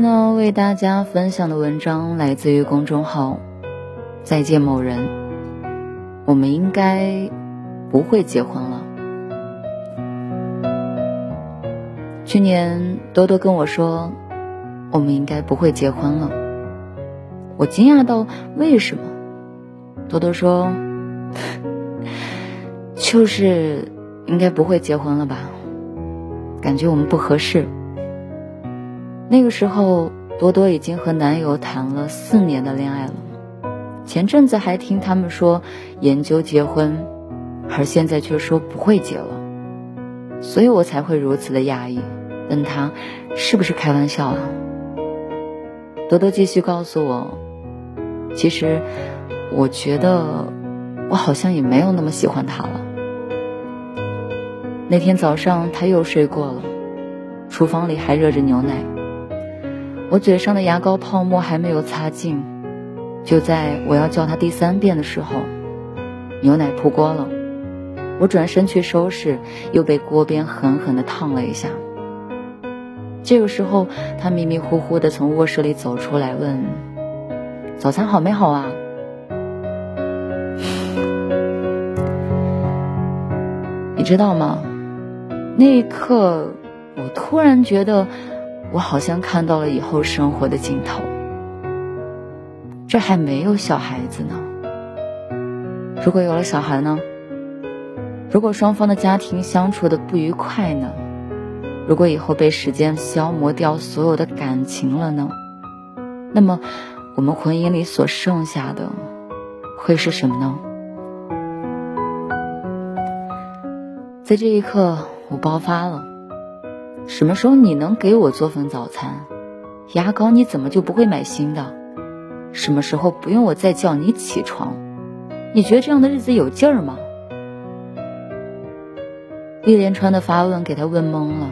天呢，为大家分享的文章来自于公众号“再见某人”。我们应该不会结婚了。去年多多跟我说，我们应该不会结婚了。我惊讶到，为什么？多多说，就是应该不会结婚了吧？感觉我们不合适。那个时候，多多已经和男友谈了四年的恋爱了。前阵子还听他们说研究结婚，而现在却说不会结了，所以我才会如此的讶异，问他是不是开玩笑啊？多多继续告诉我，其实我觉得我好像也没有那么喜欢他了。那天早上他又睡过了，厨房里还热着牛奶。我嘴上的牙膏泡沫还没有擦净，就在我要叫他第三遍的时候，牛奶扑锅了。我转身去收拾，又被锅边狠狠地烫了一下。这个时候，他迷迷糊糊地从卧室里走出来，问：“早餐好没好啊？”你知道吗？那一刻，我突然觉得。我好像看到了以后生活的尽头，这还没有小孩子呢。如果有了小孩呢？如果双方的家庭相处的不愉快呢？如果以后被时间消磨掉所有的感情了呢？那么，我们婚姻里所剩下的会是什么呢？在这一刻，我爆发了。什么时候你能给我做份早餐？牙膏你怎么就不会买新的？什么时候不用我再叫你起床？你觉得这样的日子有劲儿吗？一连串的发问给他问懵了，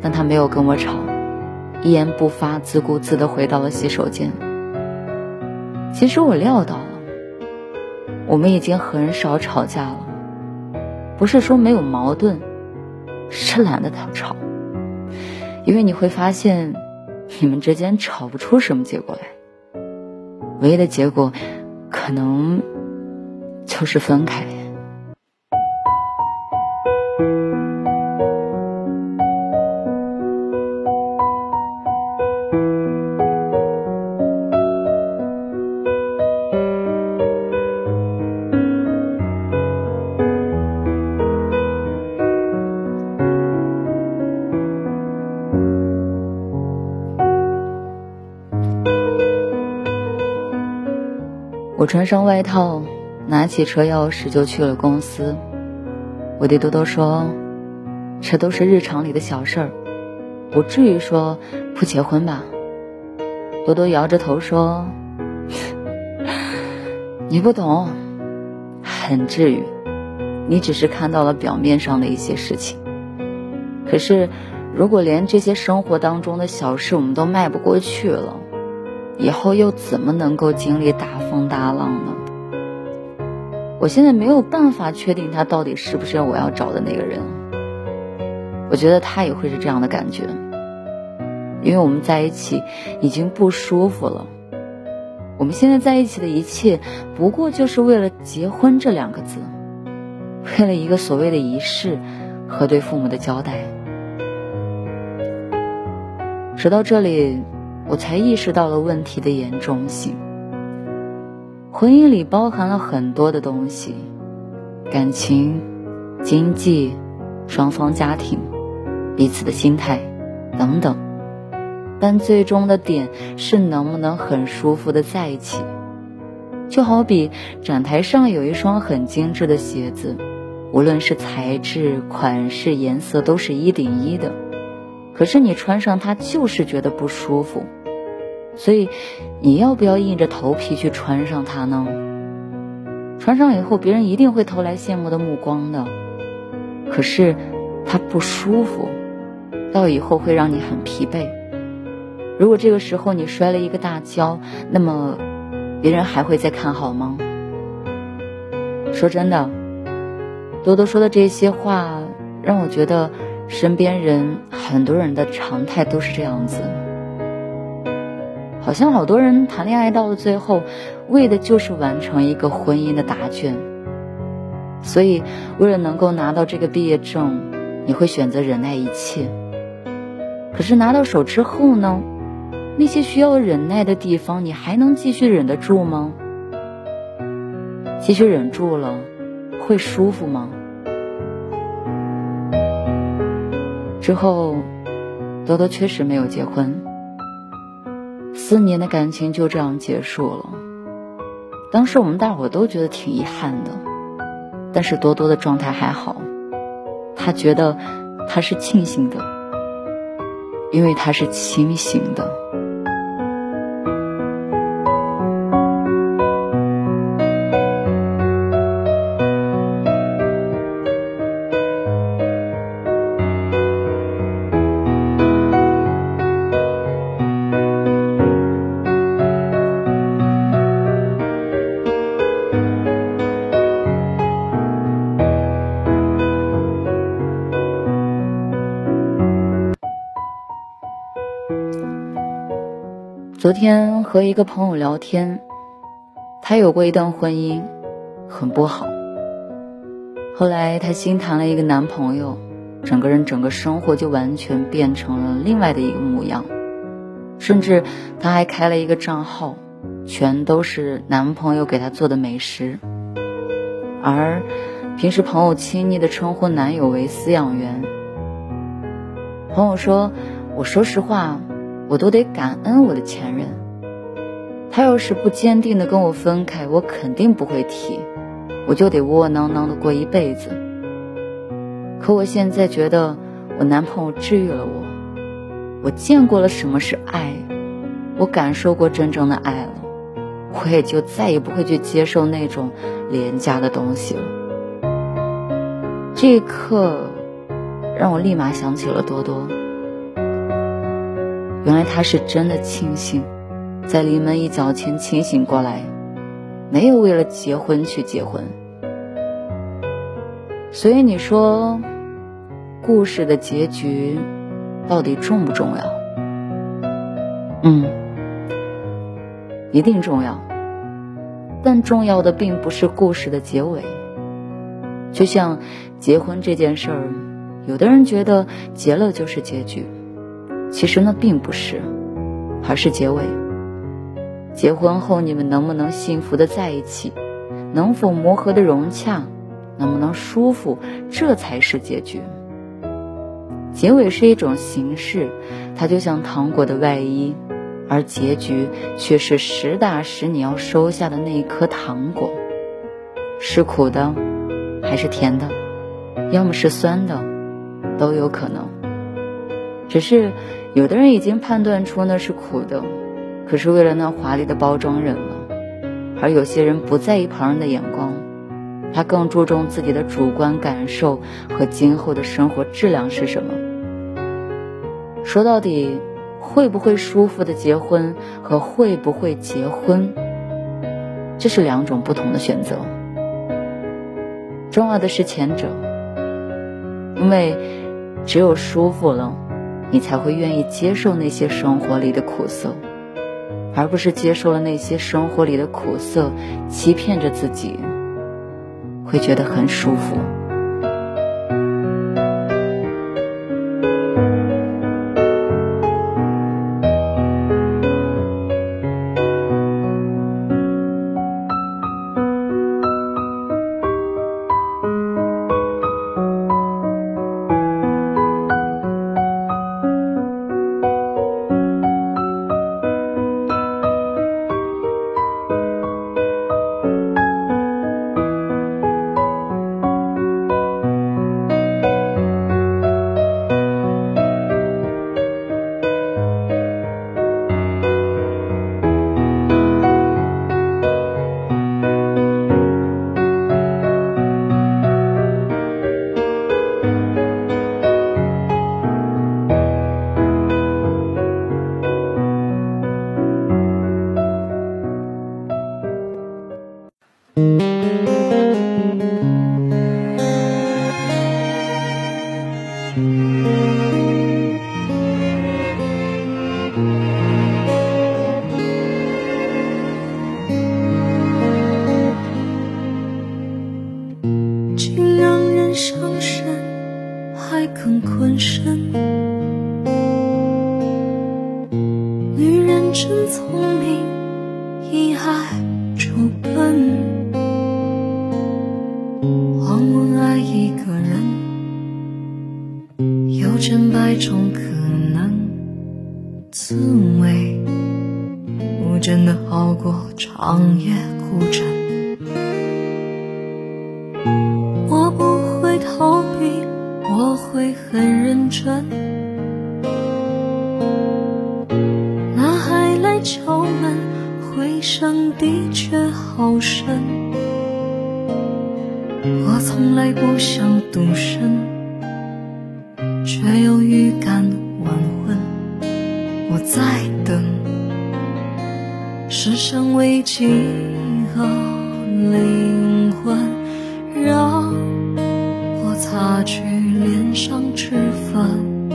但他没有跟我吵，一言不发，自顾自地回到了洗手间。其实我料到了，我们已经很少吵架了，不是说没有矛盾。是懒得吵，因为你会发现，你们之间吵不出什么结果来，唯一的结果，可能就是分开。我穿上外套，拿起车钥匙就去了公司。我对多多说：“这都是日常里的小事儿，不至于说不结婚吧？”多多摇着头说：“ 你不懂，很至于。你只是看到了表面上的一些事情。可是，如果连这些生活当中的小事我们都迈不过去了。”以后又怎么能够经历大风大浪呢？我现在没有办法确定他到底是不是我要找的那个人。我觉得他也会是这样的感觉，因为我们在一起已经不舒服了。我们现在在一起的一切，不过就是为了结婚这两个字，为了一个所谓的仪式和对父母的交代。说到这里。我才意识到了问题的严重性。婚姻里包含了很多的东西，感情、经济、双方家庭、彼此的心态等等，但最终的点是能不能很舒服的在一起。就好比展台上有一双很精致的鞋子，无论是材质、款式、颜色都是一顶一的，可是你穿上它就是觉得不舒服。所以，你要不要硬着头皮去穿上它呢？穿上以后，别人一定会投来羡慕的目光的。可是，它不舒服，到以后会让你很疲惫。如果这个时候你摔了一个大跤，那么，别人还会再看好吗？说真的，多多说的这些话，让我觉得身边人很多人的常态都是这样子。好像好多人谈恋爱到了最后，为的就是完成一个婚姻的答卷。所以，为了能够拿到这个毕业证，你会选择忍耐一切。可是拿到手之后呢？那些需要忍耐的地方，你还能继续忍得住吗？继续忍住了，会舒服吗？之后，多多确实没有结婚。四年的感情就这样结束了。当时我们大伙都觉得挺遗憾的，但是多多的状态还好，他觉得他是庆幸的，因为他是清醒的。昨天和一个朋友聊天，她有过一段婚姻，很不好。后来她新谈了一个男朋友，整个人整个生活就完全变成了另外的一个模样，甚至她还开了一个账号，全都是男朋友给她做的美食。而平时朋友亲昵的称呼男友为饲养员。朋友说：“我说实话。”我都得感恩我的前任，他要是不坚定的跟我分开，我肯定不会提，我就得窝窝囊囊的过一辈子。可我现在觉得我男朋友治愈了我，我见过了什么是爱，我感受过真正的爱了，我也就再也不会去接受那种廉价的东西了。这一刻，让我立马想起了多多。原来他是真的庆幸，在临门一脚前清醒过来，没有为了结婚去结婚。所以你说，故事的结局到底重不重要？嗯，一定重要。但重要的并不是故事的结尾。就像结婚这件事儿，有的人觉得结了就是结局。其实那并不是，而是结尾。结婚后你们能不能幸福的在一起，能否磨合的融洽，能不能舒服，这才是结局。结尾是一种形式，它就像糖果的外衣，而结局却是实打实你要收下的那一颗糖果，是苦的，还是甜的，要么是酸的，都有可能。只是。有的人已经判断出那是苦的，可是为了那华丽的包装忍了；而有些人不在意旁人的眼光，他更注重自己的主观感受和今后的生活质量是什么。说到底，会不会舒服的结婚和会不会结婚，这是两种不同的选择。重要的是前者，因为只有舒服了。你才会愿意接受那些生活里的苦涩，而不是接受了那些生活里的苦涩，欺骗着自己，会觉得很舒服。滋味我真的好过长夜孤枕。我不会逃避，我会很认真。那还来敲门，回声的确好深。我从来不想独身，却又预感世上唯几个灵魂。让我擦去脸上脂粉，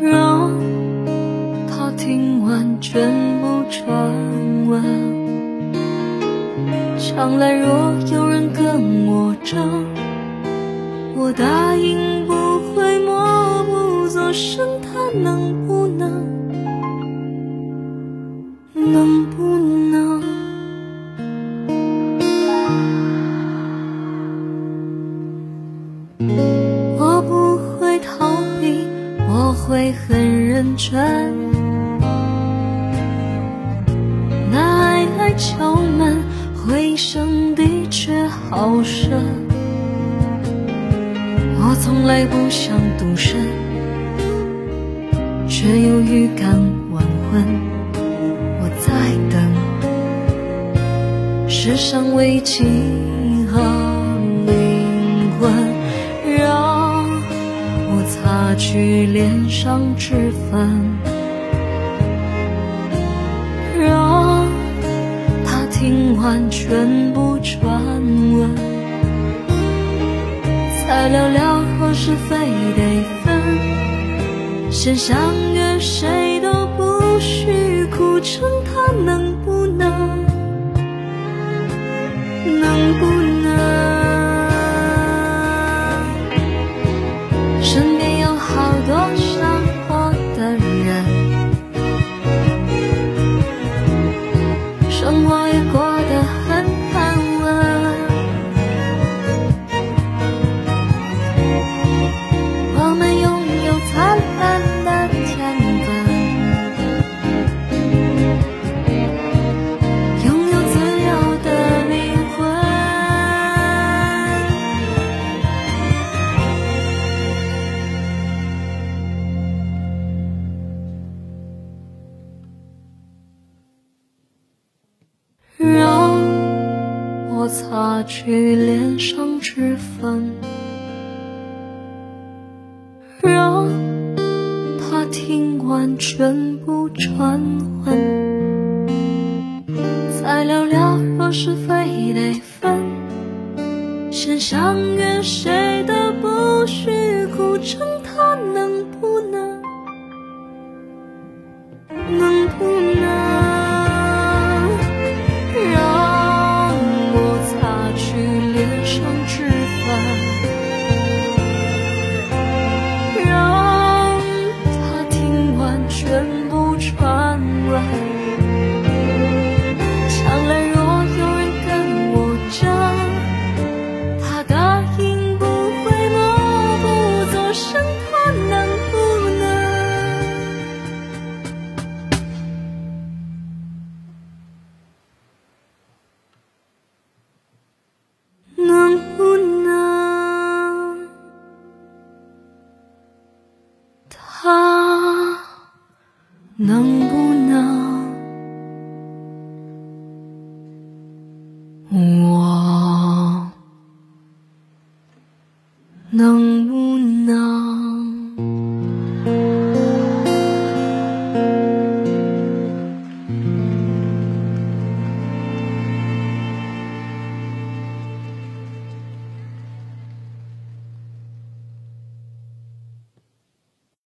让他听完全部传闻。将来若有人跟我争，我答应不会默不作声。他能？却又预感晚婚。我在等，世上唯几个灵魂。让我擦去脸上脂粉，让他听完全部传闻，才了了若是非得分，先相约谁都不许哭，成，他能不全部传闻，才聊聊若是非得分，先相约谁都不许苦撑，能不能？